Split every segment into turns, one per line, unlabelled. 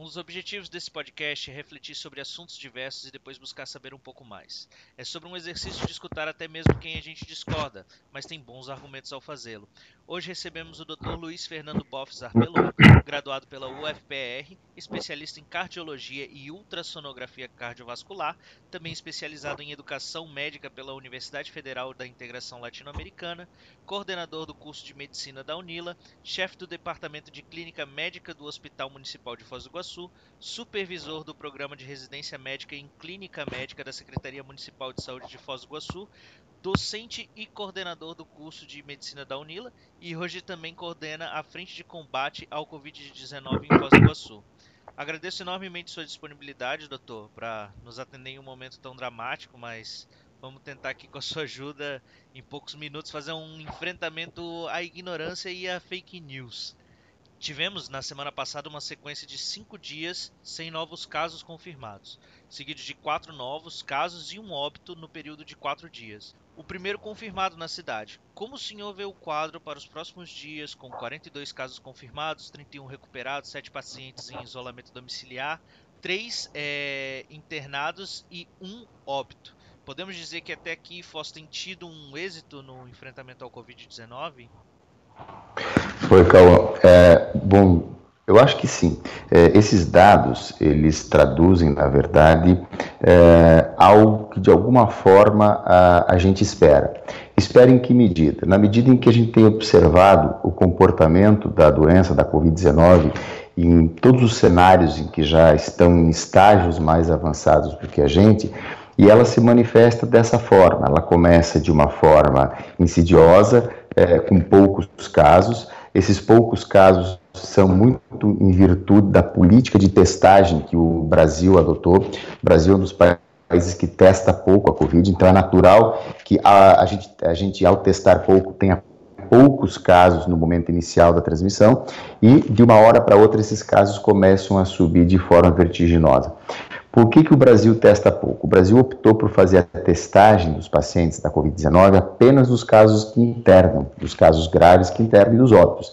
Um dos objetivos desse podcast é refletir sobre assuntos diversos e depois buscar saber um pouco mais. É sobre um exercício de escutar até mesmo quem a gente discorda, mas tem bons argumentos ao fazê-lo. Hoje recebemos o Dr. Luiz Fernando Boffes Arpelon, graduado pela UFPR, especialista em cardiologia e ultrassonografia cardiovascular, também especializado em educação médica pela Universidade Federal da Integração Latino-Americana, coordenador do curso de medicina da UNILA, chefe do departamento de clínica médica do Hospital Municipal de Foz do Iguaçu Supervisor do programa de residência médica em clínica médica da Secretaria Municipal de Saúde de Foz do Iguaçu, docente e coordenador do curso de medicina da UNILA e hoje também coordena a frente de combate ao Covid-19 em Foz do Iguaçu. Agradeço enormemente sua disponibilidade, doutor, para nos atender em um momento tão dramático, mas vamos tentar aqui com a sua ajuda, em poucos minutos, fazer um enfrentamento à ignorância e à fake news. Tivemos na semana passada uma sequência de cinco dias sem novos casos confirmados, seguido de quatro novos casos e um óbito no período de quatro dias. O primeiro confirmado na cidade. Como o senhor vê o quadro para os próximos dias, com 42 casos confirmados, 31 recuperados, 7 pacientes em isolamento domiciliar, 3 é, internados e um óbito? Podemos dizer que até aqui Foz tem tido um êxito no enfrentamento ao Covid-19?
Oi, Cauã. É, bom, eu acho que sim. É, esses dados, eles traduzem, na verdade, é, algo que de alguma forma a, a gente espera. Espera em que medida? Na medida em que a gente tem observado o comportamento da doença, da Covid-19, em todos os cenários em que já estão em estágios mais avançados do que a gente, e ela se manifesta dessa forma. Ela começa de uma forma insidiosa, é, com poucos casos. Esses poucos casos são muito em virtude da política de testagem que o Brasil adotou. O Brasil é um dos países que testa pouco a Covid, então é natural que a, a, gente, a gente, ao testar pouco, tenha poucos casos no momento inicial da transmissão e de uma hora para outra esses casos começam a subir de forma vertiginosa. Por que, que o Brasil testa pouco? O Brasil optou por fazer a testagem dos pacientes da Covid-19 apenas nos casos que internam, dos casos graves que internam e dos óbitos.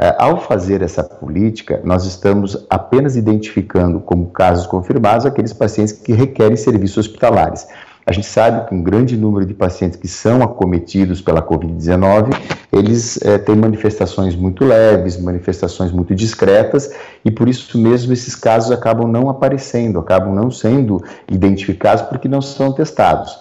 É, ao fazer essa política, nós estamos apenas identificando como casos confirmados aqueles pacientes que requerem serviços hospitalares. A gente sabe que um grande número de pacientes que são acometidos pela Covid-19, eles é, têm manifestações muito leves, manifestações muito discretas, e por isso mesmo esses casos acabam não aparecendo, acabam não sendo identificados porque não são testados.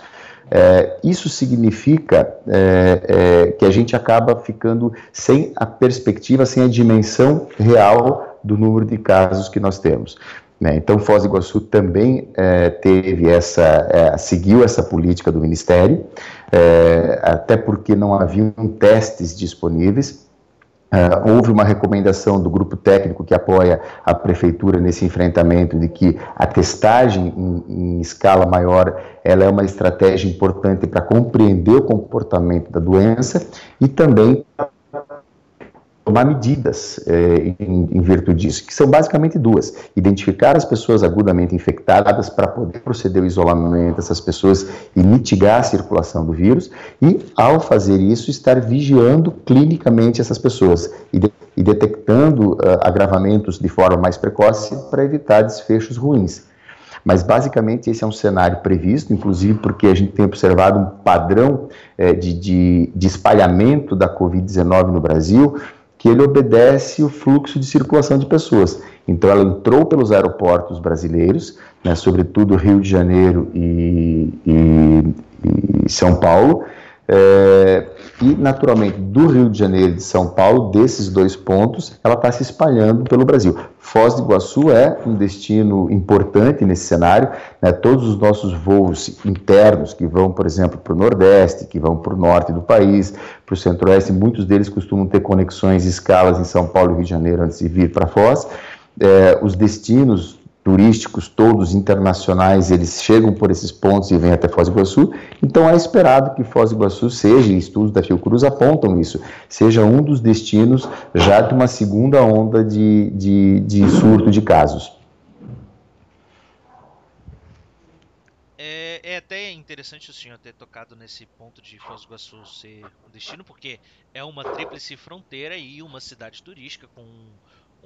É, isso significa é, é, que a gente acaba ficando sem a perspectiva, sem a dimensão real do número de casos que nós temos. Né? Então, Foz do Iguaçu também é, teve essa, é, seguiu essa política do Ministério, é, até porque não haviam testes disponíveis. Uh, houve uma recomendação do grupo técnico que apoia a prefeitura nesse enfrentamento de que a testagem em, em escala maior ela é uma estratégia importante para compreender o comportamento da doença e também tomar medidas é, em, em, virtude disso, que são basicamente duas: identificar as pessoas agudamente infectadas para poder proceder ao isolamento dessas pessoas e mitigar a circulação do vírus, e, ao fazer isso, estar vigiando clinicamente essas pessoas e, de, e detectando uh, agravamentos de forma mais precoce para evitar desfechos ruins. Mas basicamente esse é um cenário previsto, inclusive porque a gente tem observado um padrão é, de, de, de espalhamento da Covid-19 no Brasil, que ele obedece o fluxo de circulação de pessoas. Então, ela entrou pelos aeroportos brasileiros, né, sobretudo Rio de Janeiro e, e, e São Paulo, é, e, naturalmente, do Rio de Janeiro e de São Paulo, desses dois pontos, ela está se espalhando pelo Brasil. Foz do Iguaçu é um destino importante nesse cenário. Né? Todos os nossos voos internos que vão, por exemplo, para o Nordeste, que vão para o Norte do país, para o Centro-Oeste, muitos deles costumam ter conexões e escalas em São Paulo e Rio de Janeiro antes de vir para Foz. É, os destinos turísticos todos internacionais, eles chegam por esses pontos e vêm até Foz do Iguaçu. Então é esperado que Foz do Iguaçu seja, e estudos da Fiocruz apontam isso, seja um dos destinos já de uma segunda onda de, de, de surto de casos.
É, é, até interessante o senhor ter tocado nesse ponto de Foz do Iguaçu ser um destino, porque é uma tríplice fronteira e uma cidade turística com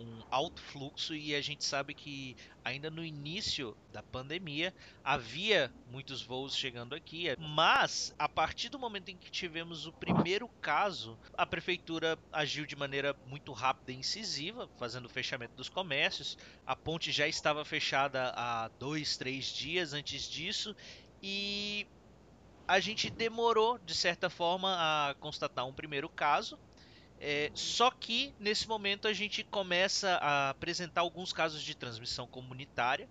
um alto fluxo e a gente sabe que ainda no início da pandemia havia muitos voos chegando aqui, mas a partir do momento em que tivemos o primeiro caso, a prefeitura agiu de maneira muito rápida e incisiva, fazendo o fechamento dos comércios. A ponte já estava fechada há dois, três dias antes disso e a gente demorou, de certa forma, a constatar um primeiro caso. É, só que nesse momento a gente começa a apresentar alguns casos de transmissão comunitária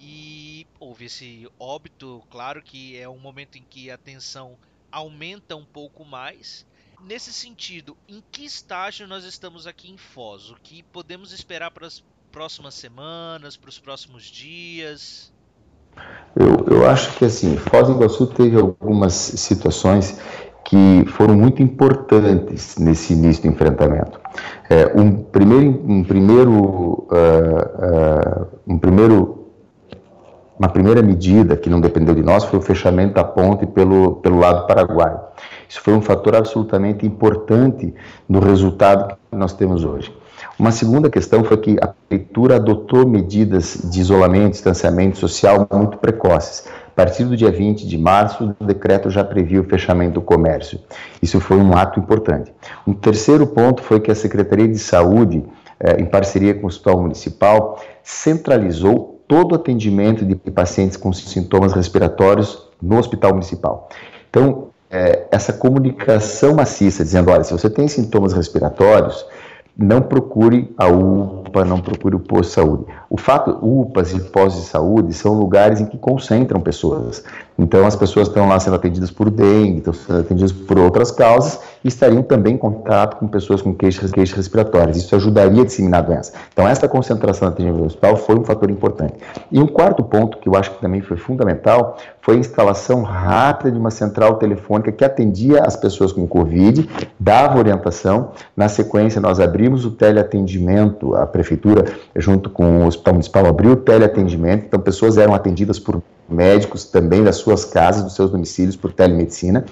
e houve esse óbito. Claro que é um momento em que a tensão aumenta um pouco mais. Nesse sentido, em que estágio nós estamos aqui em Foz? O que podemos esperar para as próximas semanas, para os próximos dias?
Eu, eu acho que assim, Foz do Iguaçu teve algumas situações que foram muito importantes nesse início do enfrentamento. É, um primeiro, um primeiro, uh, uh, um primeiro, uma primeira medida que não dependeu de nós foi o fechamento da ponte pelo, pelo lado paraguaio. Isso foi um fator absolutamente importante no resultado que nós temos hoje. Uma segunda questão foi que a prefeitura adotou medidas de isolamento, distanciamento social muito precoces. Partir do dia 20 de março, o decreto já previa o fechamento do comércio. Isso foi um ato importante. Um terceiro ponto foi que a Secretaria de Saúde, eh, em parceria com o Hospital Municipal, centralizou todo o atendimento de pacientes com sintomas respiratórios no Hospital Municipal. Então, eh, essa comunicação maciça, dizendo: olha, se você tem sintomas respiratórios, não procure a UPA, não procure o posto de saúde. O fato, UPAs e postos de saúde são lugares em que concentram pessoas. Então, as pessoas estão lá sendo atendidas por dengue, estão sendo atendidas por outras causas e estariam também em contato com pessoas com queixas, queixas respiratórias. Isso ajudaria a disseminar a doença. Então, essa concentração no atendimento hospital foi um fator importante. E um quarto ponto, que eu acho que também foi fundamental, foi a instalação rápida de uma central telefônica que atendia as pessoas com Covid, dava orientação. Na sequência, nós abrimos o teleatendimento, a prefeitura, junto com o Hospital Municipal, abriu teleatendimento, então pessoas eram atendidas por médicos também das suas casas, dos seus domicílios, por telemedicina.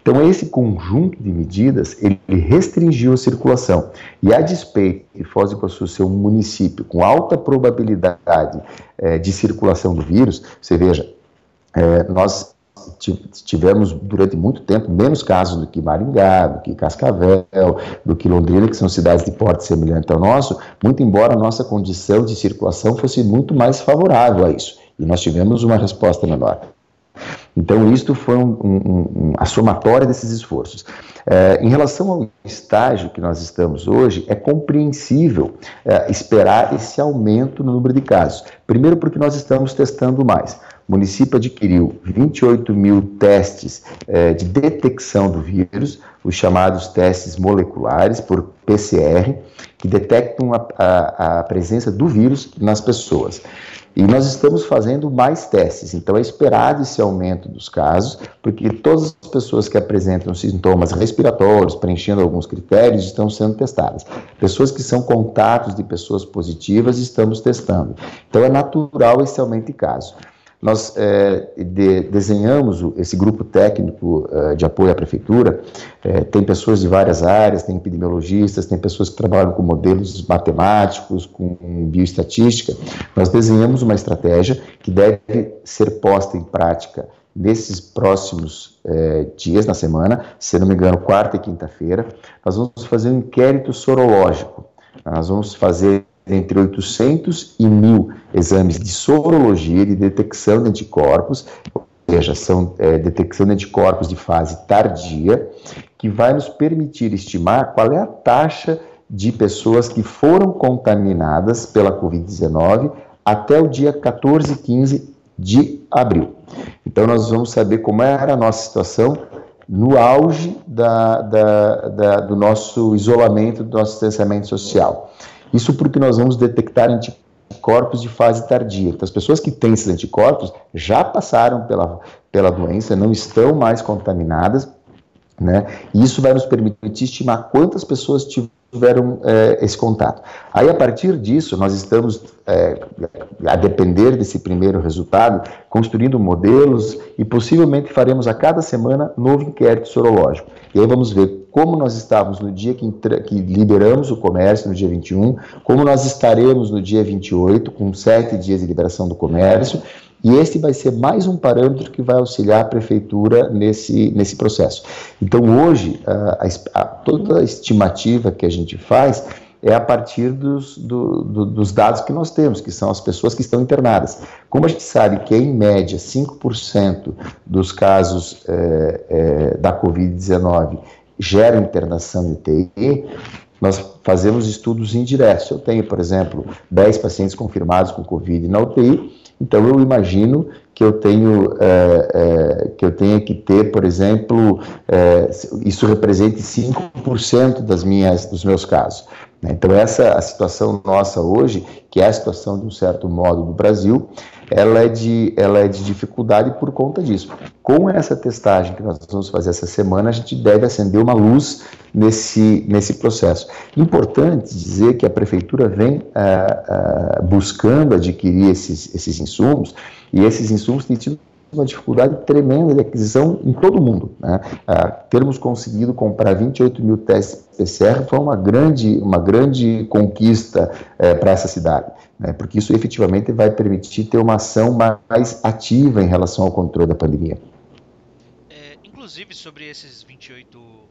Então, esse conjunto de medidas, ele restringiu a circulação. E a despeito de Foz do Iguaçu ser um município com alta probabilidade é, de circulação do vírus, você veja, é, nós tivemos durante muito tempo menos casos do que Maringá, do que Cascavel, do que Londrina, que são cidades de porte semelhante ao nosso, muito embora a nossa condição de circulação fosse muito mais favorável a isso. E nós tivemos uma resposta menor. Então, isto foi um, um, um, a somatória desses esforços. É, em relação ao estágio que nós estamos hoje, é compreensível é, esperar esse aumento no número de casos. Primeiro, porque nós estamos testando mais. O município adquiriu 28 mil testes é, de detecção do vírus, os chamados testes moleculares, por PCR, que detectam a, a, a presença do vírus nas pessoas. E nós estamos fazendo mais testes, então é esperado esse aumento dos casos, porque todas as pessoas que apresentam sintomas respiratórios, preenchendo alguns critérios, estão sendo testadas. Pessoas que são contatos de pessoas positivas, estamos testando. Então é natural esse aumento de casos. Nós é, de, desenhamos esse grupo técnico é, de apoio à prefeitura, é, tem pessoas de várias áreas, tem epidemiologistas, tem pessoas que trabalham com modelos matemáticos, com bioestatística. Nós desenhamos uma estratégia que deve ser posta em prática nesses próximos é, dias na semana, se não me engano, quarta e quinta-feira. Nós vamos fazer um inquérito sorológico. Nós vamos fazer entre 800 e 1000 exames de sorologia, de detecção de anticorpos, ou seja, são é, detecção de anticorpos de fase tardia, que vai nos permitir estimar qual é a taxa de pessoas que foram contaminadas pela Covid-19 até o dia 14 e 15 de abril. Então, nós vamos saber como era a nossa situação no auge da, da, da, do nosso isolamento, do nosso distanciamento social. Isso porque nós vamos detectar anticorpos de fase tardia. Então, as pessoas que têm esses anticorpos já passaram pela, pela doença, não estão mais contaminadas, né? E isso vai nos permitir estimar quantas pessoas tiveram é, esse contato. Aí, a partir disso, nós estamos, é, a depender desse primeiro resultado, construindo modelos e possivelmente faremos a cada semana novo inquérito sorológico. E aí vamos ver como nós estávamos no dia que, que, liberamos o comércio, no dia 21, como nós estaremos no dia 28, com sete dias de liberação do comércio, e este vai ser mais um parâmetro que vai auxiliar a prefeitura nesse, nesse processo. Então, hoje, a, a, toda a estimativa que a gente faz é a partir dos, do, do, dos dados que nós temos, que são as pessoas que estão internadas. Como a gente sabe que, em média, 5% dos casos é, é, da Covid-19 geram internação em UTI, nós fazemos estudos indiretos. Eu tenho, por exemplo, 10 pacientes confirmados com Covid na UTI, então eu imagino que eu tenho é, é, que eu tenha que ter, por exemplo, é, isso represente 5% das minhas, dos meus casos. Né? Então essa a situação nossa hoje, que é a situação de um certo modo do Brasil, ela é de, ela é de dificuldade por conta disso. Com essa testagem que nós vamos fazer essa semana, a gente deve acender uma luz nesse, nesse processo. Importante dizer que a prefeitura vem ah, ah, buscando adquirir esses, esses insumos, e esses insumos têm tido uma dificuldade tremenda de aquisição em todo o mundo. Né? Ah, termos conseguido comprar 28 mil testes PCR foi uma grande, uma grande conquista eh, para essa cidade, né? porque isso efetivamente vai permitir ter uma ação mais ativa em relação ao controle da pandemia.
É, inclusive sobre esses 28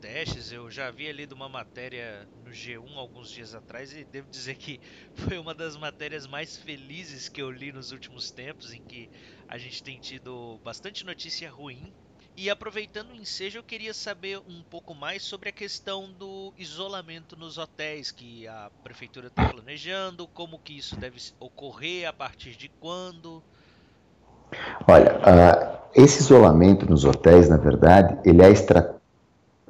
testes, eu já havia lido uma matéria no G1 alguns dias atrás e devo dizer que foi uma das matérias mais felizes que eu li nos últimos tempos, em que a gente tem tido bastante notícia ruim. E aproveitando o ensejo, eu queria saber um pouco mais sobre a questão do isolamento nos hotéis que a prefeitura está planejando, como que isso deve ocorrer, a partir de quando.
Olha, uh, esse isolamento nos hotéis, na verdade, ele é estratégico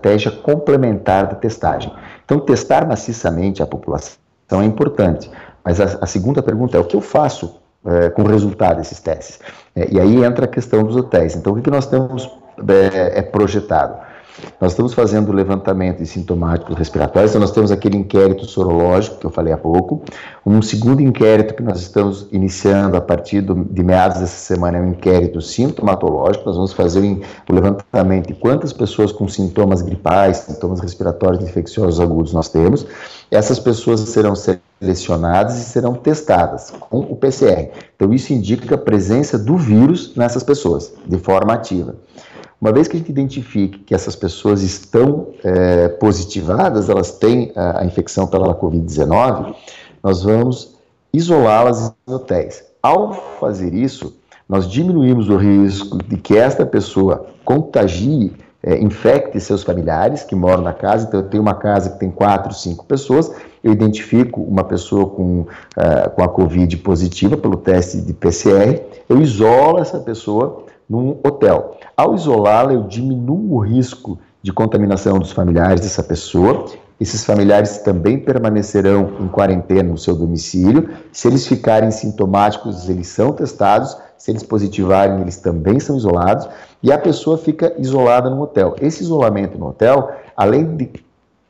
estratégia complementar da testagem. Então, testar maciçamente a população é importante, mas a, a segunda pergunta é o que eu faço é, com o resultado desses testes? É, e aí entra a questão dos hotéis. Então, o que, que nós temos é, é projetado? Nós estamos fazendo o levantamento de sintomáticos respiratórios, então nós temos aquele inquérito sorológico que eu falei há pouco. Um segundo inquérito que nós estamos iniciando a partir do, de meados dessa semana é um inquérito sintomatológico. Nós vamos fazer o levantamento de quantas pessoas com sintomas gripais, sintomas respiratórios infecciosos agudos nós temos. Essas pessoas serão selecionadas e serão testadas com o PCR. Então, isso indica a presença do vírus nessas pessoas, de forma ativa. Uma vez que a gente identifique que essas pessoas estão é, positivadas, elas têm a, a infecção pela Covid-19, nós vamos isolá-las em hotéis. Ao fazer isso, nós diminuímos o risco de que esta pessoa contagie, é, infecte seus familiares que moram na casa. Então, eu tenho uma casa que tem quatro, cinco pessoas, eu identifico uma pessoa com, uh, com a Covid positiva pelo teste de PCR, eu isolo essa pessoa num hotel. Ao isolá-la, eu diminuo o risco de contaminação dos familiares dessa pessoa. Esses familiares também permanecerão em quarentena no seu domicílio. Se eles ficarem sintomáticos, eles são testados. Se eles positivarem, eles também são isolados. E a pessoa fica isolada no hotel. Esse isolamento no hotel, além de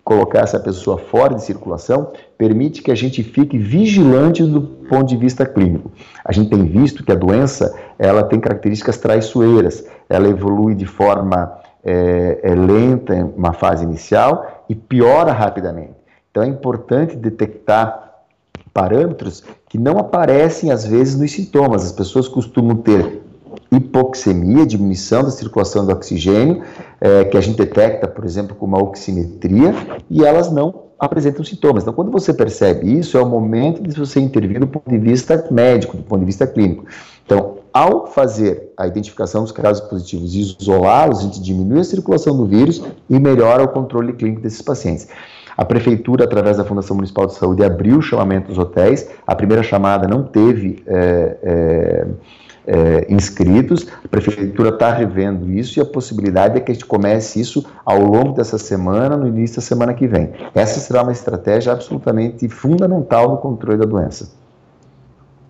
colocar essa pessoa fora de circulação permite que a gente fique vigilante do ponto de vista clínico. A gente tem visto que a doença ela tem características traiçoeiras, ela evolui de forma é, é lenta em uma fase inicial e piora rapidamente. Então é importante detectar parâmetros que não aparecem às vezes nos sintomas. As pessoas costumam ter hipoxemia, diminuição da circulação do oxigênio, é, que a gente detecta, por exemplo, com uma oximetria, e elas não apresentam sintomas. Então, quando você percebe isso, é o momento de você intervir do ponto de vista médico, do ponto de vista clínico. Então, ao fazer a identificação dos casos positivos e isolá-los, a gente diminui a circulação do vírus e melhora o controle clínico desses pacientes. A prefeitura, através da Fundação Municipal de Saúde, abriu o chamamento dos hotéis. A primeira chamada não teve é, é, é, inscritos. A prefeitura está revendo isso e a possibilidade é que a gente comece isso ao longo dessa semana, no início da semana que vem. Essa será uma estratégia absolutamente fundamental no controle da doença.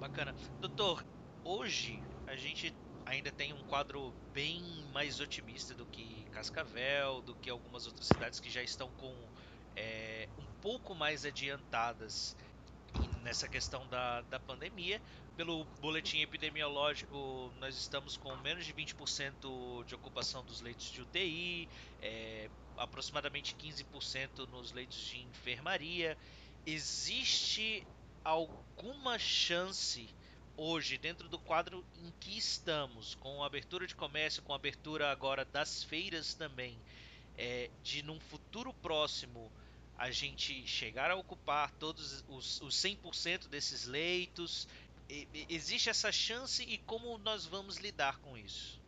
Bacana. Doutor, hoje a gente ainda tem um quadro bem mais otimista do que Cascavel, do que algumas outras cidades que já estão com é, um pouco mais adiantadas nessa questão da, da pandemia. Pelo boletim epidemiológico, nós estamos com menos de 20% de ocupação dos leitos de UTI, é, aproximadamente 15% nos leitos de enfermaria. Existe alguma chance hoje, dentro do quadro em que estamos, com a abertura de comércio, com a abertura agora das feiras também, é, de num futuro próximo a gente chegar a ocupar todos os, os 100% desses leitos? E, existe essa chance e como nós vamos lidar com isso?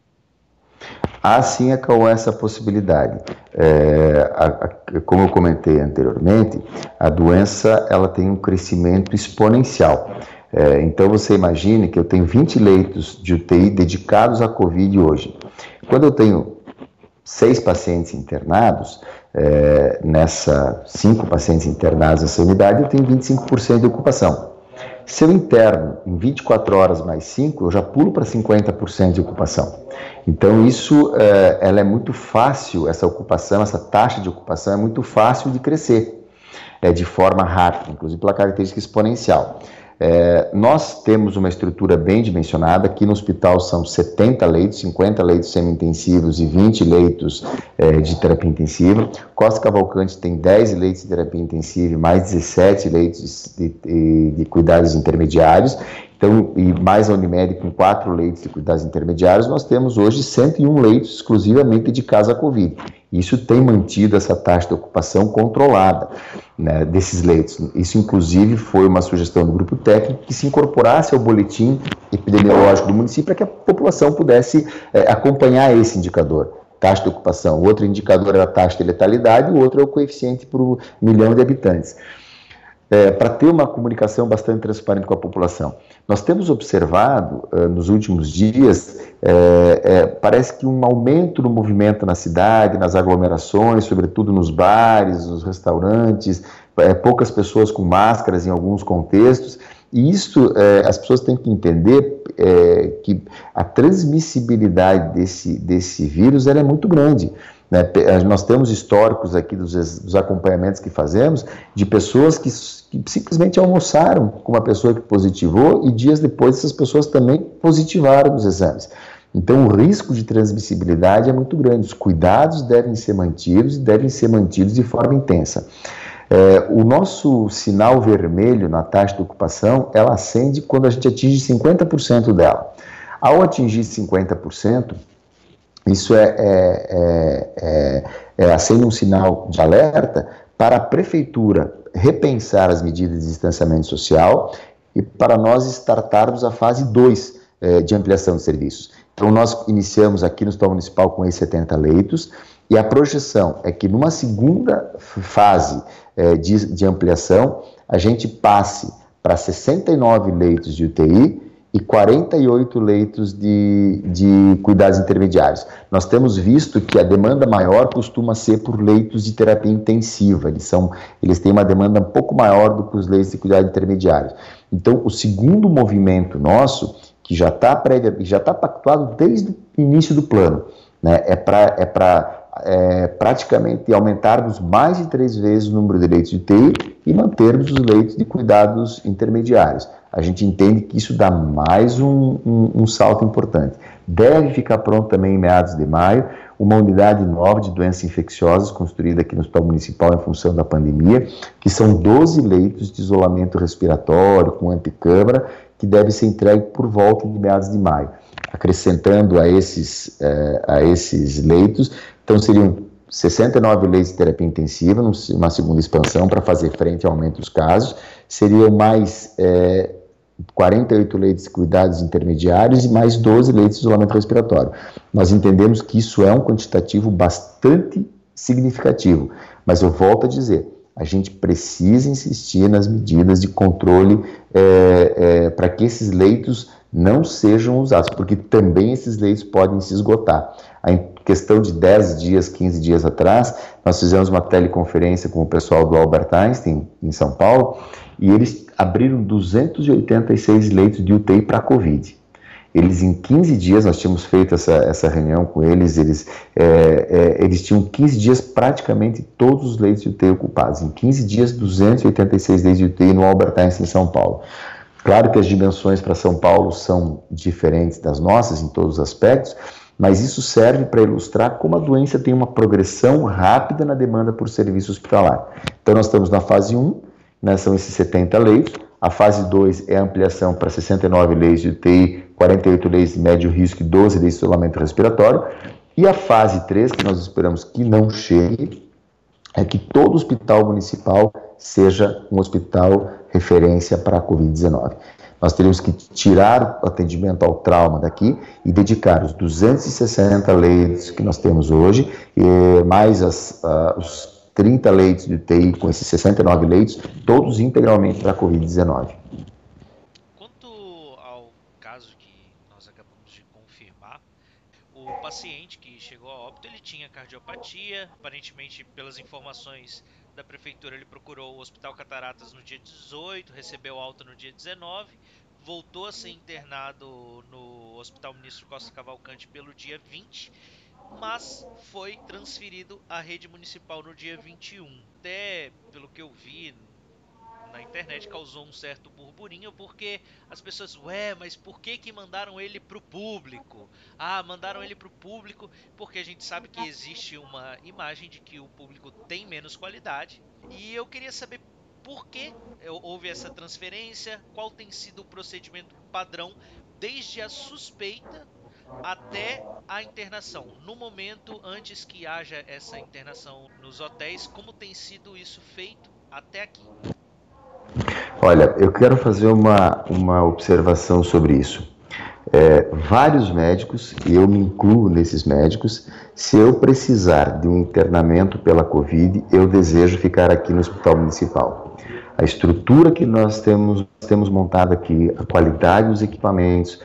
Há sim, Cauã, essa possibilidade. É, a, a, como eu comentei anteriormente, a doença ela tem um crescimento exponencial. É, então você imagine que eu tenho 20 leitos de UTI dedicados à Covid hoje. Quando eu tenho seis pacientes internados, é, nessa cinco pacientes internados nessa unidade, eu tenho 25% de ocupação. Se eu interno em 24 horas mais 5, eu já pulo para 50% de ocupação. Então, isso é, ela é muito fácil, essa ocupação, essa taxa de ocupação é muito fácil de crescer, é, de forma rápida, inclusive pela característica exponencial. É, nós temos uma estrutura bem dimensionada. Aqui no hospital são 70 leitos, 50 leitos semi-intensivos e 20 leitos é, de terapia intensiva. Costa Cavalcante tem 10 leitos de terapia intensiva e mais 17 leitos de, de, de cuidados intermediários. Então, e mais a Unimed com quatro leitos de cuidados intermediários, nós temos hoje 101 leitos exclusivamente dedicados à Covid. Isso tem mantido essa taxa de ocupação controlada né, desses leitos. Isso, inclusive, foi uma sugestão do grupo técnico que se incorporasse ao boletim epidemiológico do município para que a população pudesse é, acompanhar esse indicador taxa de ocupação. Outro indicador era a taxa de letalidade, o outro é o coeficiente por milhão de habitantes é, para ter uma comunicação bastante transparente com a população. Nós temos observado uh, nos últimos dias, é, é, parece que um aumento no movimento na cidade, nas aglomerações, sobretudo nos bares, nos restaurantes, poucas pessoas com máscaras em alguns contextos. E isso as pessoas têm que entender que a transmissibilidade desse, desse vírus é muito grande. Né? Nós temos históricos aqui dos, dos, acompanhamentos que fazemos de pessoas que, que, simplesmente almoçaram com uma pessoa que positivou e dias depois essas pessoas também positivaram nos exames. Então o risco de transmissibilidade é muito grande. Os cuidados devem ser mantidos e devem ser mantidos de forma intensa. É, o nosso sinal vermelho na taxa de ocupação, ela acende quando a gente atinge 50% dela. Ao atingir 50%, isso é, é, é, é, é acende um sinal de alerta para a prefeitura repensar as medidas de distanciamento social e para nós startarmos a fase 2 é, de ampliação de serviços. Então, nós iniciamos aqui no Hospital Municipal com esses 70 leitos e a projeção é que numa segunda fase é, de, de ampliação, a gente passe para 69 leitos de UTI e 48 leitos de, de cuidados intermediários. Nós temos visto que a demanda maior costuma ser por leitos de terapia intensiva, eles, são, eles têm uma demanda um pouco maior do que os leitos de cuidados intermediários. Então, o segundo movimento nosso, que já está já está pactuado desde o início do plano, né, é para é é, praticamente aumentarmos mais de três vezes o número de leitos de UTI e mantermos os leitos de cuidados intermediários. A gente entende que isso dá mais um, um, um salto importante. Deve ficar pronto também em meados de maio uma unidade nova de doenças infecciosas construída aqui no Hospital Municipal em função da pandemia, que são 12 leitos de isolamento respiratório com anticâmara, que deve ser entregue por volta de meados de maio. Acrescentando a esses, eh, a esses leitos, então seriam 69 leitos de terapia intensiva, uma segunda expansão para fazer frente ao aumento dos casos, seriam mais é, 48 leitos de cuidados intermediários e mais 12 leitos de isolamento respiratório. Nós entendemos que isso é um quantitativo bastante significativo, mas eu volto a dizer, a gente precisa insistir nas medidas de controle é, é, para que esses leitos não sejam usados, porque também esses leitos podem se esgotar. A questão de 10 dias, 15 dias atrás, nós fizemos uma teleconferência com o pessoal do Albert Einstein, em São Paulo, e eles abriram 286 leitos de UTI para a Covid. Eles, em 15 dias, nós tínhamos feito essa, essa reunião com eles, eles, é, é, eles tinham 15 dias praticamente todos os leitos de UTI ocupados. Em 15 dias, 286 leitos de UTI no Albert Einstein, em São Paulo. Claro que as dimensões para São Paulo são diferentes das nossas em todos os aspectos, mas isso serve para ilustrar como a doença tem uma progressão rápida na demanda por serviço hospitalar. Então, nós estamos na fase 1, né, são esses 70 leitos, a fase 2 é a ampliação para 69 leitos de UTI, 48 leitos de médio risco e 12 leitos de isolamento respiratório. E a fase 3, que nós esperamos que não chegue, é que todo hospital municipal seja um hospital referência para a Covid-19. Nós teríamos que tirar o atendimento ao trauma daqui e dedicar os 260 leitos que nós temos hoje, mais as, uh, os 30 leitos de UTI, com esses 69 leitos, todos integralmente para a Covid-19.
Quanto ao caso que nós acabamos de confirmar, o paciente que chegou a óbito, ele tinha cardiopatia, aparentemente pelas informações da prefeitura, ele procurou o Hospital Cataratas no dia 18, recebeu alta no dia 19, voltou a ser internado no Hospital Ministro Costa Cavalcante pelo dia 20, mas foi transferido à rede municipal no dia 21. Até pelo que eu vi na internet causou um certo burburinho porque as pessoas, ué, mas por que que mandaram ele pro público? Ah, mandaram ele pro público porque a gente sabe que existe uma imagem de que o público tem menos qualidade. E eu queria saber por que houve essa transferência, qual tem sido o procedimento padrão desde a suspeita até a internação. No momento antes que haja essa internação nos hotéis, como tem sido isso feito até aqui?
Olha, eu quero fazer uma, uma observação sobre isso. É, vários médicos, e eu me incluo nesses médicos, se eu precisar de um internamento pela Covid, eu desejo ficar aqui no Hospital Municipal. A estrutura que nós temos, temos montado aqui, a qualidade dos equipamentos,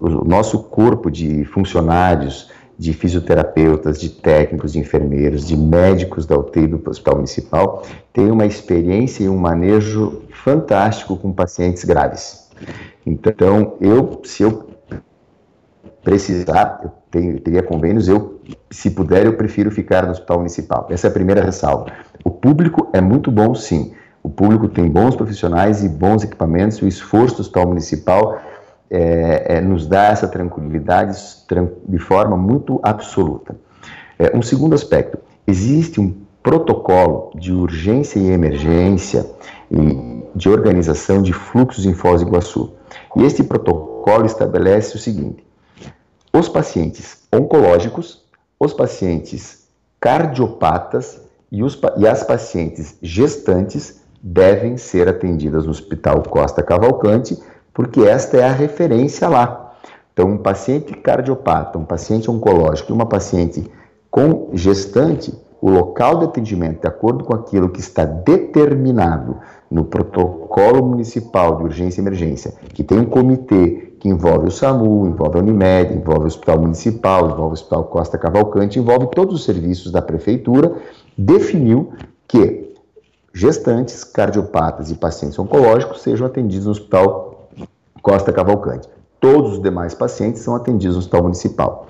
o nosso corpo de funcionários, de fisioterapeutas, de técnicos, de enfermeiros, de médicos da UTI do Hospital Municipal, tem uma experiência e um manejo fantástico com pacientes graves. Então, eu, se eu precisar, eu, tenho, eu teria convênios, eu, se puder, eu prefiro ficar no Hospital Municipal. Essa é a primeira ressalva. O público é muito bom, sim. O público tem bons profissionais e bons equipamentos, o esforço do Hospital Municipal é, é, nos dá essa tranquilidade de forma muito absoluta. É, um segundo aspecto, existe um protocolo de urgência e emergência e de organização de fluxos em Foz do Iguaçu. E este protocolo estabelece o seguinte: os pacientes oncológicos, os pacientes cardiopatas e, os, e as pacientes gestantes devem ser atendidas no Hospital Costa Cavalcante porque esta é a referência lá. Então, um paciente cardiopata, um paciente oncológico e uma paciente com gestante, o local de atendimento, de acordo com aquilo que está determinado no protocolo municipal de urgência e emergência, que tem um comitê que envolve o SAMU, envolve a Unimed, envolve o Hospital Municipal, envolve o Hospital Costa Cavalcante, envolve todos os serviços da prefeitura, definiu que gestantes, cardiopatas e pacientes oncológicos sejam atendidos no Hospital Costa Cavalcante. Todos os demais pacientes são atendidos no hospital municipal.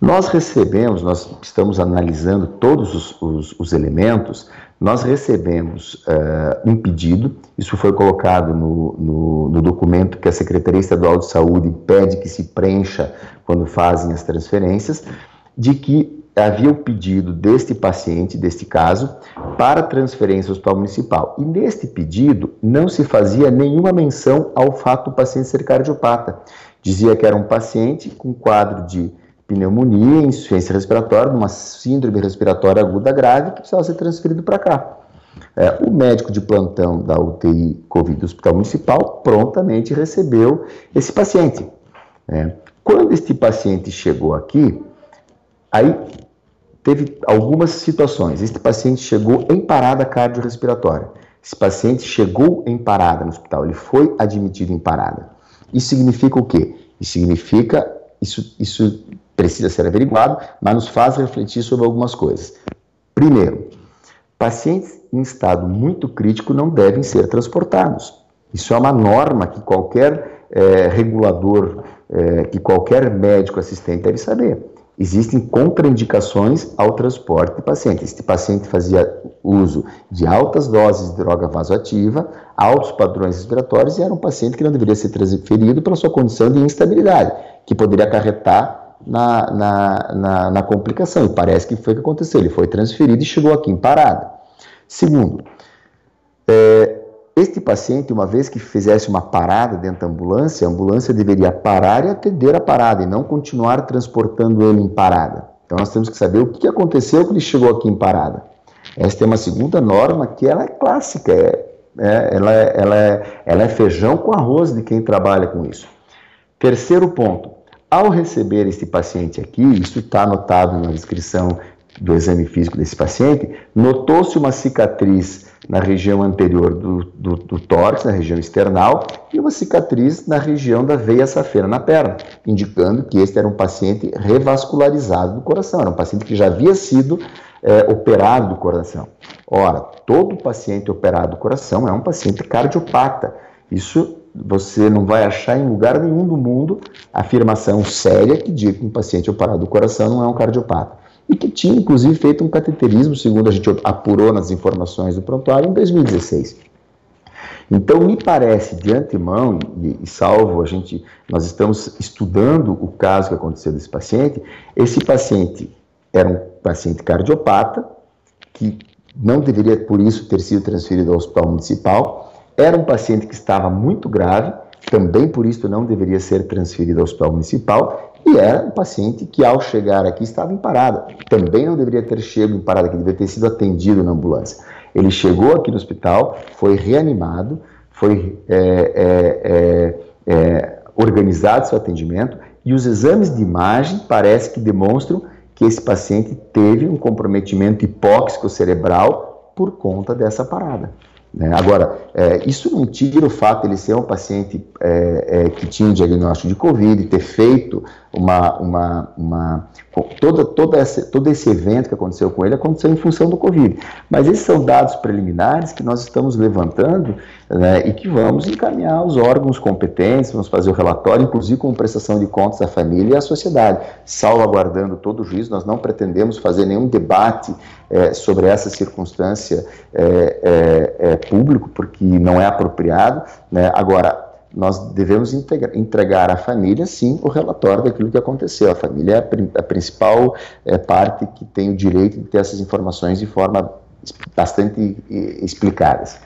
Nós recebemos, nós estamos analisando todos os, os, os elementos, nós recebemos uh, um pedido, isso foi colocado no, no, no, documento que a Secretaria Estadual de Saúde pede que se preencha quando fazem as transferências, de que havia o pedido deste paciente, deste caso, para transferência ao hospital municipal. E neste pedido não se fazia nenhuma menção ao fato do paciente ser cardiopata. Dizia que era um paciente com quadro de pneumonia, insuficiência respiratória, uma síndrome respiratória aguda grave que precisava ser transferido para cá. É, o médico de plantão da UTI Covid do Hospital Municipal prontamente recebeu esse paciente. É, quando este paciente chegou aqui, aí teve algumas situações. Este paciente chegou em parada cardiorrespiratória. Esse paciente chegou em parada no hospital, ele foi admitido em parada. Isso significa o quê? Isso significa, isso, isso precisa ser averiguado, mas nos faz refletir sobre algumas coisas. Primeiro, pacientes em estado muito crítico não devem ser transportados. Isso é uma norma que qualquer é, regulador, é, que qualquer médico assistente deve saber existem contraindicações ao transporte de paciente. Este paciente fazia uso de altas doses de droga vasoativa, altos padrões respiratórios e era um paciente que não deveria ser transferido pela sua condição de instabilidade, que poderia acarretar na, na, na, na complicação. E parece que foi o que aconteceu. Ele foi transferido e chegou aqui em parada. Segundo, é, este paciente, uma vez que fizesse uma parada dentro da ambulância, a ambulância deveria parar e atender a parada e não continuar transportando ele em parada. Então nós temos que saber o que aconteceu que ele chegou aqui em parada. Esta é uma segunda norma que ela é clássica, é, é, ela, é, ela, é, ela é feijão com arroz de quem trabalha com isso. Terceiro ponto, ao receber esse paciente aqui, isso está anotado na descrição do exame físico desse paciente, notou-se uma cicatriz na região anterior do, do, do, tórax, na região external, e uma cicatriz na região da veia safena na perna, indicando que este era um paciente revascularizado do coração, era um paciente que já havia sido é, operado do coração. Ora, todo paciente operado do coração é um paciente cardiopata. Isso você não vai achar em lugar nenhum do mundo afirmação séria que diga que um paciente operado do coração não é um cardiopata e que tinha inclusive feito um cateterismo, segundo a gente apurou nas informações do prontuário, em 2016. Então, me parece, de antemão, e, e, salvo a gente, nós estamos estudando o caso que aconteceu desse paciente, esse paciente era um paciente cardiopata, que não deveria, por isso, ter sido transferido ao hospital municipal, era um paciente que estava muito grave, também por isso não deveria ser transferido ao hospital municipal, e era um paciente que, ao chegar aqui, estava em parada. Também não deveria ter chegado em parada, que deveria ter sido atendido na ambulância. Ele chegou aqui no hospital, foi reanimado, foi é, é, é, é organizado seu atendimento e os exames de imagem parece que demonstram que esse paciente teve um comprometimento hipóxico cerebral por conta dessa parada. Né? Agora, é, isso não tira o fato de ele ser um paciente é, é, que tinha um diagnóstico de Covid, ter feito uma. uma, uma toda, toda esse, todo esse evento que aconteceu com ele aconteceu em função do Covid. Mas esses são dados preliminares que nós estamos levantando né, e que vamos encaminhar aos órgãos competentes, vamos fazer o relatório, inclusive com prestação de contas à família e à sociedade, salvaguardando todo o juízo. Nós não pretendemos fazer nenhum debate é, sobre essa circunstância é, é, é público, porque não é apropriado. Né? Agora, nós devemos entregar à família, sim, o relatório daquilo que aconteceu. A família é a, principal é, parte que tem o direito de ter essas informações de forma bastante explicadas.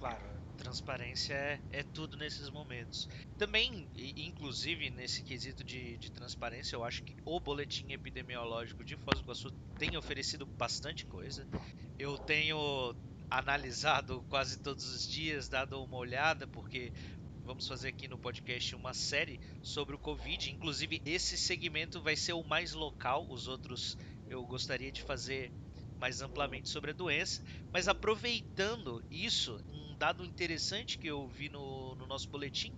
Claro, transparência é, é tudo nesses momentos. Também, inclusive, nesse quesito de, de, transparência, eu acho que o boletim epidemiológico de Foz do Iguaçu tem oferecido bastante coisa. Eu tenho analisado quase todos os dias, dado uma olhada, porque vamos fazer aqui no podcast uma série sobre o Covid. Inclusive, esse segmento vai ser o mais local, os outros eu gostaria de fazer mais amplamente sobre a doença. Mas aproveitando isso, um dado interessante que eu vi no, no nosso boletim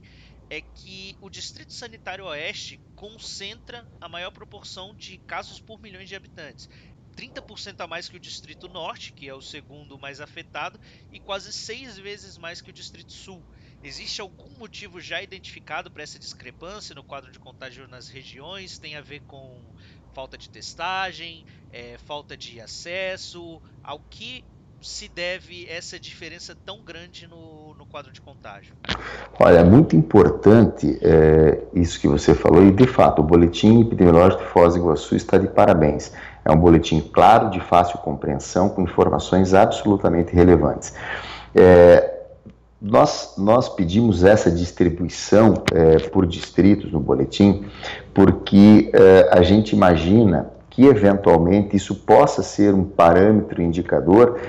é que o Distrito Sanitário Oeste concentra a maior proporção de casos por milhões de habitantes. 30% a mais que o Distrito Norte, que é o segundo mais afetado, e quase seis vezes mais que o Distrito Sul. Existe algum motivo já identificado para essa discrepância no quadro de contágio nas regiões? Tem a ver com falta de testagem, é, falta de acesso? Ao que se deve essa diferença tão grande no, no quadro de contágio?
Olha, é muito importante é, isso que você falou, e de fato, o boletim epidemiológico de Foz do Iguaçu está de parabéns. É um boletim claro, de fácil compreensão, com informações absolutamente relevantes. É, nós, nós pedimos essa distribuição é, por distritos no boletim, porque é, a gente imagina que eventualmente isso possa ser um parâmetro indicador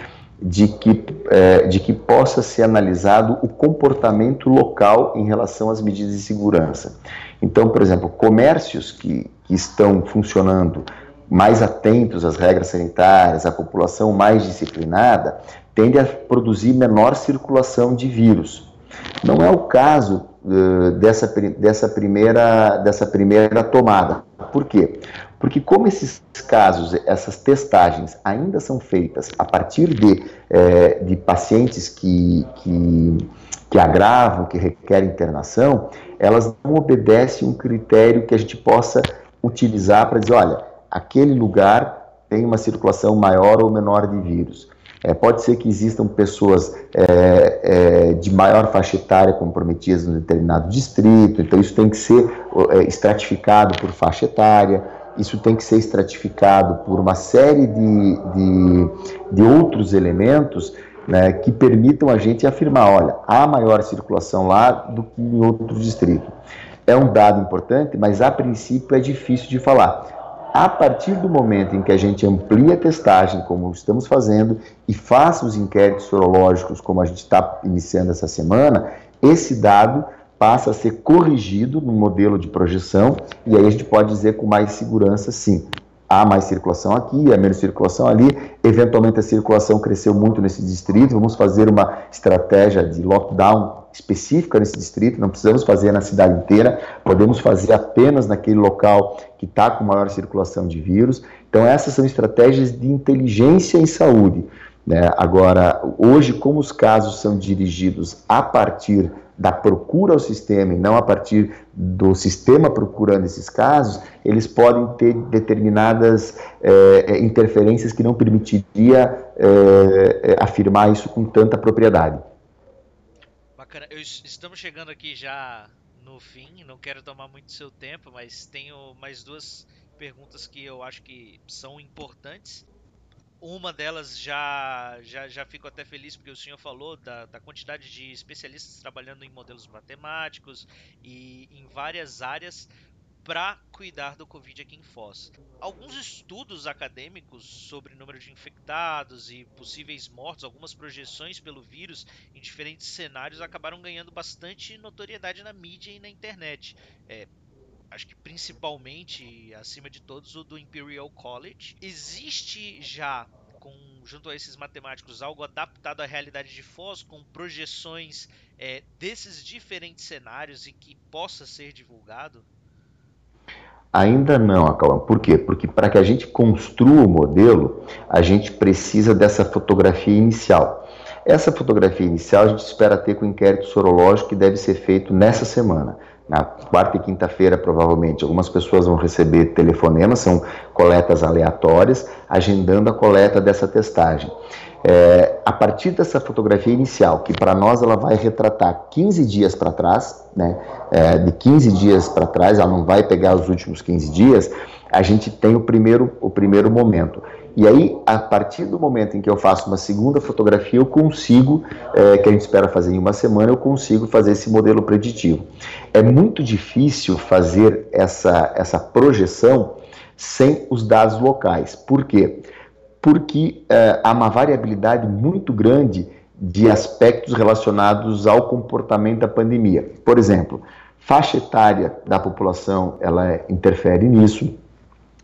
de que, é, de que possa ser analisado o comportamento local em relação às medidas de segurança. Então, por exemplo, comércios que, que estão funcionando mais atentos às regras sanitárias, a população mais disciplinada, tende a produzir menor circulação de vírus. Não é o caso uh, dessa, dessa, primeira, dessa primeira tomada. Por quê? Porque como esses casos, essas testagens ainda são feitas a partir de, eh, de pacientes que, que, que agravam, que requerem internação, elas não obedecem um critério que a gente possa utilizar para dizer, olha, aquele lugar tem uma circulação maior ou menor de vírus. É, pode ser que existam pessoas é, é, de maior faixa etária comprometidas em determinado distrito, então isso tem que ser é, estratificado por faixa etária, isso tem que ser estratificado por uma série de, de, de outros elementos né, que permitam a gente afirmar, olha, há maior circulação lá do que em outro distrito. É um dado importante, mas a princípio é difícil de falar a partir do momento em que a gente amplia a testagem, como estamos fazendo, e faça os inquéritos sorológicos, como a gente está iniciando essa semana, esse dado passa a ser corrigido no modelo de projeção, e aí a gente pode dizer com mais segurança, sim, há mais circulação aqui, há menos circulação ali, eventualmente a circulação cresceu muito nesse distrito, vamos fazer uma estratégia de lockdown específica nesse distrito, não precisamos fazer na cidade inteira, podemos fazer apenas naquele local que está com maior circulação de vírus. Então, essas são estratégias de inteligência em saúde. Né? Agora, hoje, como os casos são dirigidos a partir da procura ao sistema e não a partir do sistema procurando esses casos, eles podem ter determinadas é, interferências que não permitiria é, afirmar isso com tanta propriedade.
Bacana. Eu, estamos chegando aqui já no fim, não quero tomar muito seu tempo, mas tenho mais duas perguntas que eu acho que são importantes. Uma delas já, já, já fico até feliz porque o senhor falou da, da quantidade de especialistas trabalhando em modelos matemáticos e em várias áreas para cuidar do Covid aqui em Foz. Alguns estudos acadêmicos sobre número de infectados e possíveis mortos, algumas projeções pelo vírus em diferentes cenários acabaram ganhando bastante notoriedade na mídia e na internet. É, acho que principalmente, acima de todos, o do Imperial College. Existe já com, junto a esses matemáticos, algo adaptado à realidade de Foz, com projeções é, desses diferentes cenários e que possa ser divulgado?
Ainda não, Acalma. Por quê? Porque para que a gente construa o modelo, a gente precisa dessa fotografia inicial. Essa fotografia inicial a gente espera ter com o inquérito sorológico que deve ser feito nessa semana. Na quarta e quinta-feira, provavelmente, algumas pessoas vão receber telefonemas, são coletas aleatórias, agendando a coleta dessa testagem. É, a partir dessa fotografia inicial, que para nós ela vai retratar 15 dias para trás, né, é, de 15 dias para trás, ela não vai pegar os últimos 15 dias, a gente tem o primeiro, o primeiro momento. E aí, a partir do momento em que eu faço uma segunda fotografia, eu consigo, é, que a gente espera fazer em uma semana, eu consigo fazer esse modelo preditivo. É muito difícil fazer essa, essa projeção sem os dados locais. Por quê? porque uh, há uma variabilidade muito grande de aspectos relacionados ao comportamento da pandemia. Por exemplo, faixa etária da população, ela interfere nisso.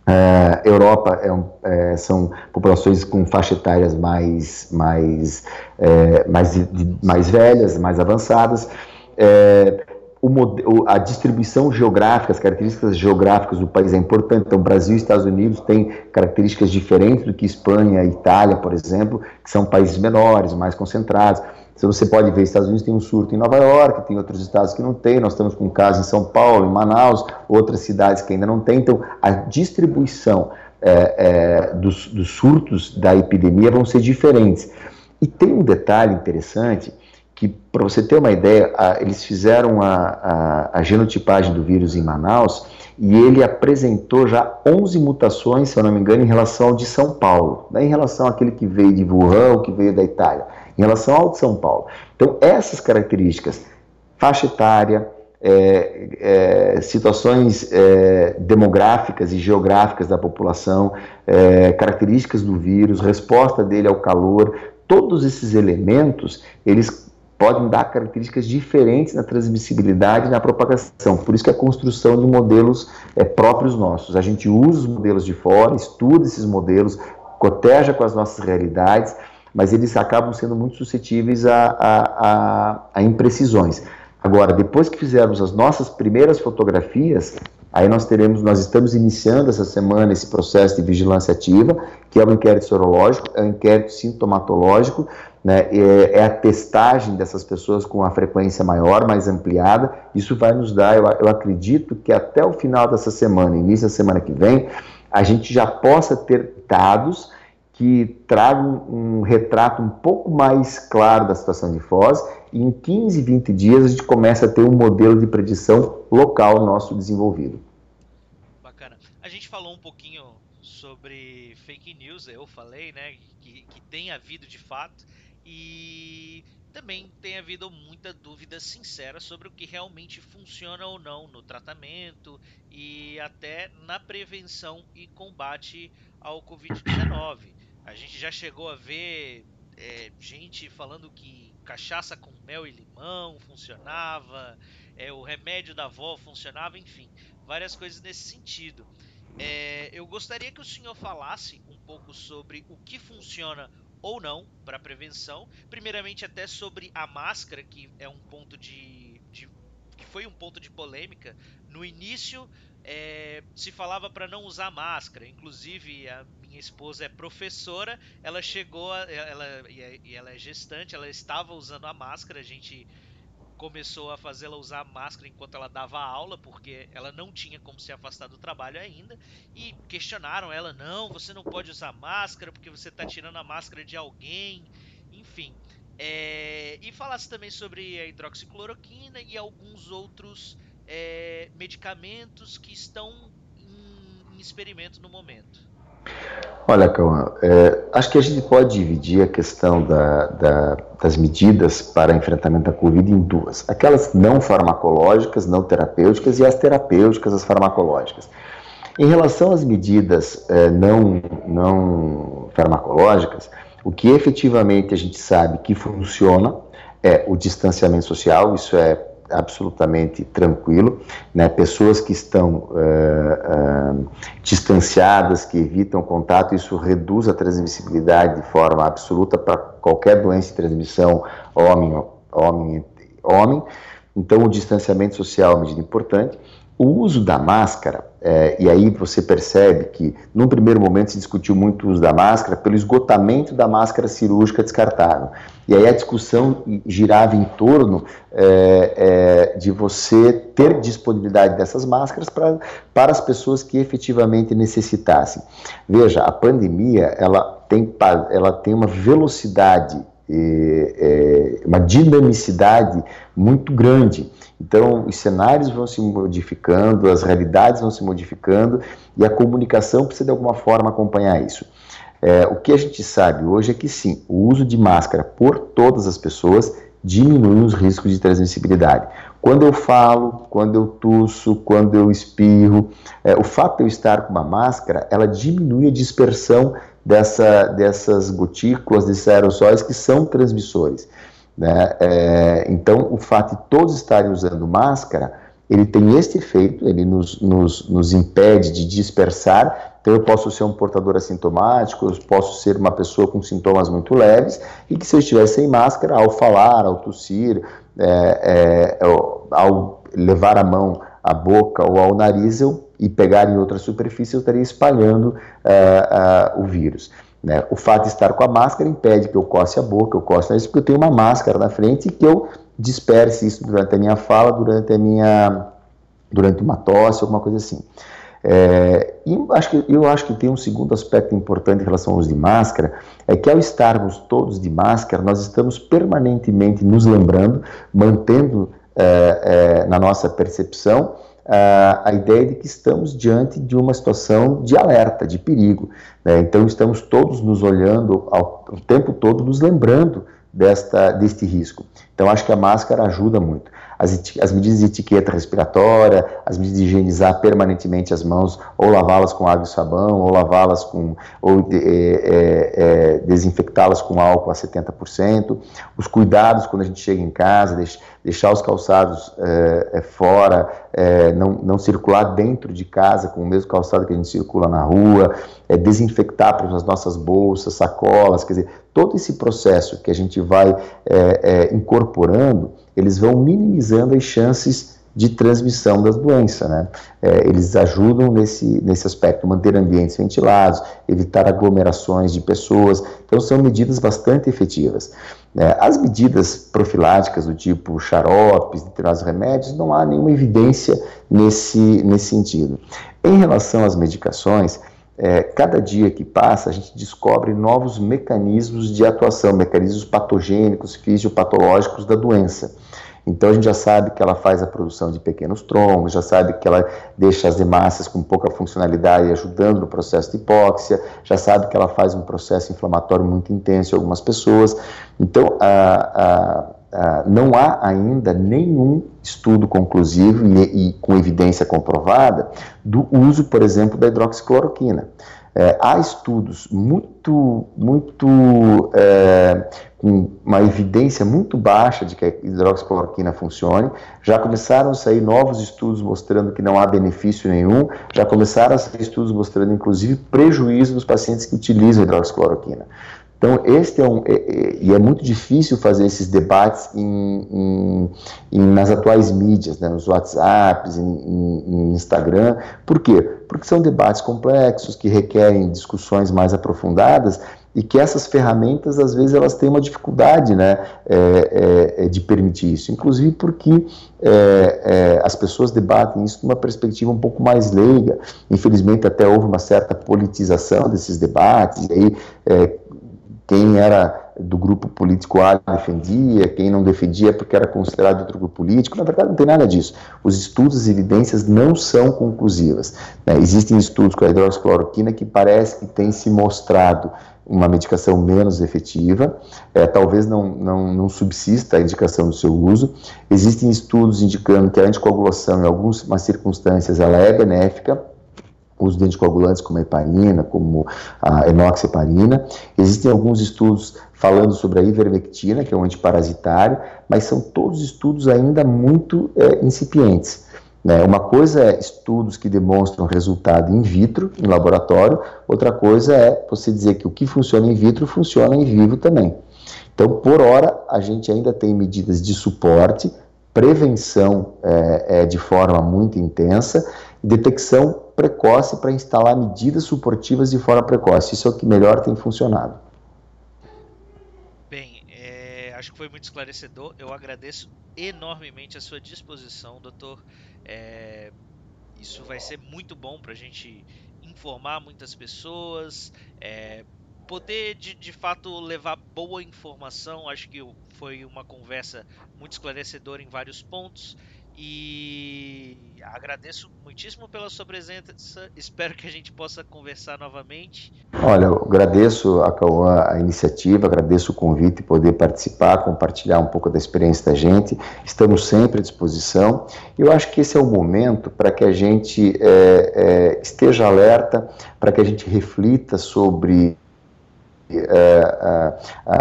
Uh, Europa é um, é, são populações com faixa etárias mais, mais, é, mais, mais velhas, mais avançadas. É, o, a distribuição geográfica, as características geográficas do país é importante. Então, Brasil e Estados Unidos têm características diferentes do que Espanha Itália, por exemplo, que são países menores, mais concentrados. Então, você pode ver, Estados Unidos tem um surto em Nova York, tem outros estados que não tem, nós estamos com um caso em São Paulo, em Manaus, outras cidades que ainda não têm. Então, a distribuição é, é, dos, dos surtos da epidemia vão ser diferentes. E tem um detalhe interessante, que, para você ter uma ideia, a, eles fizeram a, a, a, genotipagem do vírus em Manaus e ele apresentou já 11 mutações, se eu não me engano, em relação ao de São Paulo, né, em relação àquele que veio de Wuhan, que veio da Itália, em relação ao de São Paulo. Então, essas características, faixa etária, é, é, situações é, demográficas e geográficas da população, é, características do vírus, resposta dele ao calor, todos esses elementos, eles podem dar características diferentes na transmissibilidade e na propagação. Por isso que a construção de modelos é, próprios nossos. A gente usa os modelos de fora, estuda esses modelos, coteja com as nossas realidades, mas eles acabam sendo muito suscetíveis a, a, a, a imprecisões. Agora, depois que fizermos as nossas primeiras fotografias, aí nós teremos, nós estamos iniciando essa semana esse processo de vigilância ativa, que é o inquérito sorológico, é o inquérito sintomatológico, né, é, é, a testagem dessas pessoas com a frequência maior, mais ampliada. Isso vai nos dar, eu, eu acredito que até o final dessa semana, início da semana que vem, a gente já possa ter dados que tragam um retrato um pouco mais claro da situação de Foz e em 15, 20 dias a gente começa a ter um modelo de predição local nosso desenvolvido.
Bacana. A gente falou um pouquinho sobre fake news, eu falei, né, que, que tem havido de fato, e também tem havido muita dúvida sincera sobre o que realmente funciona ou não no tratamento e até na prevenção e combate ao Covid-19. A gente já chegou a ver é, gente falando que cachaça com mel e limão funcionava, é, o remédio da avó funcionava, enfim, várias coisas nesse sentido. É, eu gostaria que o senhor falasse um pouco sobre o que funciona ou não para prevenção. Primeiramente, até sobre a máscara, que é um ponto de, de que foi um ponto de polêmica. No início, é, se falava para não usar máscara. Inclusive, a minha esposa é professora. Ela chegou, a, ela é, e ela é gestante. Ela estava usando a máscara. A gente começou a fazê-la usar máscara enquanto ela dava aula, porque ela não tinha como se afastar do trabalho ainda, e questionaram ela: não, você não pode usar máscara porque você está tirando a máscara de alguém, enfim. É, e falasse também sobre a hidroxicloroquina e alguns outros é, medicamentos que estão em, em experimento no momento.
Olha, Cauã, é, acho que a gente pode dividir a questão da, da, das medidas para enfrentamento da Covid em duas. Aquelas não farmacológicas, não terapêuticas, e as terapêuticas, as farmacológicas. Em relação às medidas é, não, não farmacológicas, o que efetivamente a gente sabe que funciona é o distanciamento social, isso é absolutamente tranquilo, né? pessoas que estão uh, uh, distanciadas, que evitam contato, isso reduz a transmissibilidade de forma absoluta para qualquer doença de transmissão homem, homem, homem. Então, o distanciamento social é uma medida importante. O uso da máscara, é, e aí você percebe que, num primeiro momento, se discutiu muito o uso da máscara pelo esgotamento da máscara cirúrgica descartável. E aí a discussão girava em torno é, é, de você ter disponibilidade dessas máscaras pra, para as pessoas que efetivamente necessitassem. Veja, a pandemia ela tem, ela tem uma velocidade, é, uma dinamicidade muito grande. Então, os cenários vão se modificando, as realidades vão se modificando e a comunicação precisa de alguma forma acompanhar isso. É, o que a gente sabe hoje é que sim, o uso de máscara por todas as pessoas diminui os riscos de transmissibilidade. Quando eu falo, quando eu tuço, quando eu espirro, é, o fato de eu estar com uma máscara, ela diminui a dispersão dessa, dessas gotículas, desses aerossóis que são transmissores. Né? É, então, o fato de todos estarem usando máscara, ele tem este efeito, ele nos, nos, nos impede de dispersar. Então, eu posso ser um portador assintomático, eu posso ser uma pessoa com sintomas muito leves, e que se eu estiver sem máscara, ao falar, ao tossir, é, é, ao levar a mão à boca ou ao nariz eu, e pegar em outra superfície, eu estaria espalhando é, o vírus. Né? O fato de estar com a máscara impede que eu coce a boca, eu coce nariz, porque eu tenho uma máscara na frente e que eu disperse isso durante a minha fala, durante a minha, durante uma tosse, alguma coisa assim. É, e acho que, eu acho que tem um segundo aspecto importante em relação ao uso de máscara, é que ao estarmos todos de máscara, nós estamos permanentemente nos lembrando, mantendo é, é, na nossa percepção a ideia de que estamos diante de uma situação de alerta, de perigo. Né? Então, estamos todos nos olhando ao, o tempo todo, nos lembrando desta, deste risco. Então, acho que a máscara ajuda muito as, as medidas de etiqueta respiratória, as medidas de higienizar permanentemente as mãos, ou lavá-las com água e sabão, ou lavá-las com, ou é, é, é, desinfectá-las com álcool a 70%, os cuidados quando a gente chega em casa, deix, deixar os calçados é, é, fora, é, não, não circular dentro de casa com o mesmo calçado que a gente circula na rua, desinfectar as nossas bolsas, sacolas, quer dizer, todo esse processo que a gente vai incorporando, eles vão minimizando as chances de transmissão das doenças. Né? É, eles ajudam nesse, nesse aspecto, manter ambientes ventilados, evitar aglomerações de pessoas. Então, são medidas bastante efetivas. É, as medidas profiláticas, do tipo xaropes, determinados remédios, não há nenhuma evidência nesse, nesse sentido. Em relação às medicações, é, cada dia que passa, a gente descobre novos mecanismos de atuação, mecanismos patogênicos, fisiopatológicos da doença. Então a gente já sabe que ela faz a produção de pequenos trombos, já sabe que ela deixa as hemácias com pouca funcionalidade, ajudando no processo de hipóxia, já sabe que ela faz um processo inflamatório muito intenso em algumas pessoas. Então a, a, a, não há ainda nenhum estudo conclusivo e, e com evidência comprovada do uso, por exemplo, da hidroxicloroquina. É, há estudos muito, muito é, com uma evidência muito baixa de que a hidroxicloroquina funcione. Já começaram a sair novos estudos mostrando que não há benefício nenhum. Já começaram a sair estudos mostrando, inclusive, prejuízo dos pacientes que utilizam a hidroxicloroquina. Então, este é um. É, é, e é muito difícil fazer esses debates em, em, em, nas atuais mídias, né, nos WhatsApps, em, em, Instagram. Por quê? Porque são debates complexos, que requerem discussões mais aprofundadas e que essas ferramentas, às vezes, elas têm uma dificuldade né, é, é, é de permitir isso. Inclusive porque é, as pessoas debatem isso numa perspectiva um pouco mais leiga. Infelizmente, até houve uma certa politização desses debates, e aí quem era do grupo político A defendia, quem não defendia porque era considerado outro grupo político. Na verdade, não tem nada disso. Os estudos e evidências não são conclusivas. Né? Existem estudos com a hidroxicloroquina que parece que tem se mostrado uma medicação menos efetiva, é, talvez não, não, não subsista a indicação do seu uso. Existem estudos indicando que a anticoagulação, em algumas circunstâncias, ela é benéfica, uso de anticoagulantes como a heparina, como a enoxaparina. Existem alguns estudos falando sobre a ivermectina, que é um antiparasitário, mas são todos estudos ainda muito é, incipientes. Né? Uma coisa é estudos que demonstram resultado in vitro, em laboratório, outra coisa é você dizer que o que funciona in vitro funciona em vivo também. Então, por hora, a gente ainda tem medidas de suporte, prevenção é, é, de forma muito intensa, detecção precoce para instalar medidas suportivas de forma precoce. Isso é o que melhor tem funcionado.
Bem, é, acho que foi muito esclarecedor. Eu agradeço enormemente a sua disposição, doutor. É, isso vai ser muito bom para a gente informar muitas pessoas, é, poder de, de fato levar boa informação. Acho que foi uma conversa muito esclarecedora em vários pontos. E agradeço muitíssimo pela sua presença. Espero que a gente possa conversar novamente.
Olha, eu agradeço a Cauã a iniciativa, agradeço o convite poder participar, compartilhar um pouco da experiência da gente. Estamos sempre à disposição. Eu acho que esse é o momento para que a gente é, é, esteja alerta, para que a gente reflita sobre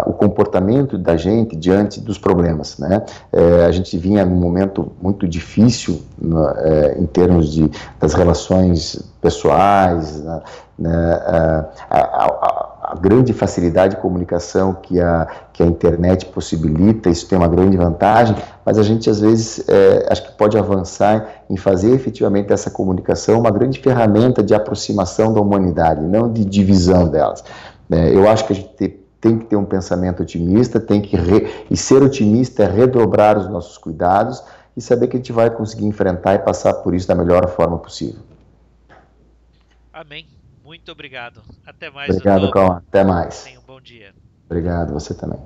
o comportamento da gente diante dos problemas. Né? a gente vinha num momento muito difícil em termos de, das relações pessoais, né? a, a, a, grande facilidade de comunicação que a, que a internet possibilita, isso tem uma grande vantagem, mas a gente às vezes é, acho que pode avançar em fazer efetivamente essa comunicação uma grande ferramenta de aproximação da humanidade, não de divisão delas. É, eu acho que a gente tem que ter um pensamento otimista, tem que re, e ser otimista é redobrar os nossos cuidados e saber que a gente vai conseguir enfrentar e passar por isso da melhor forma possível.
Amém. Muito obrigado. Até mais.
Obrigado, Calma. Até mais.
Tenha um bom dia.
Obrigado, você também.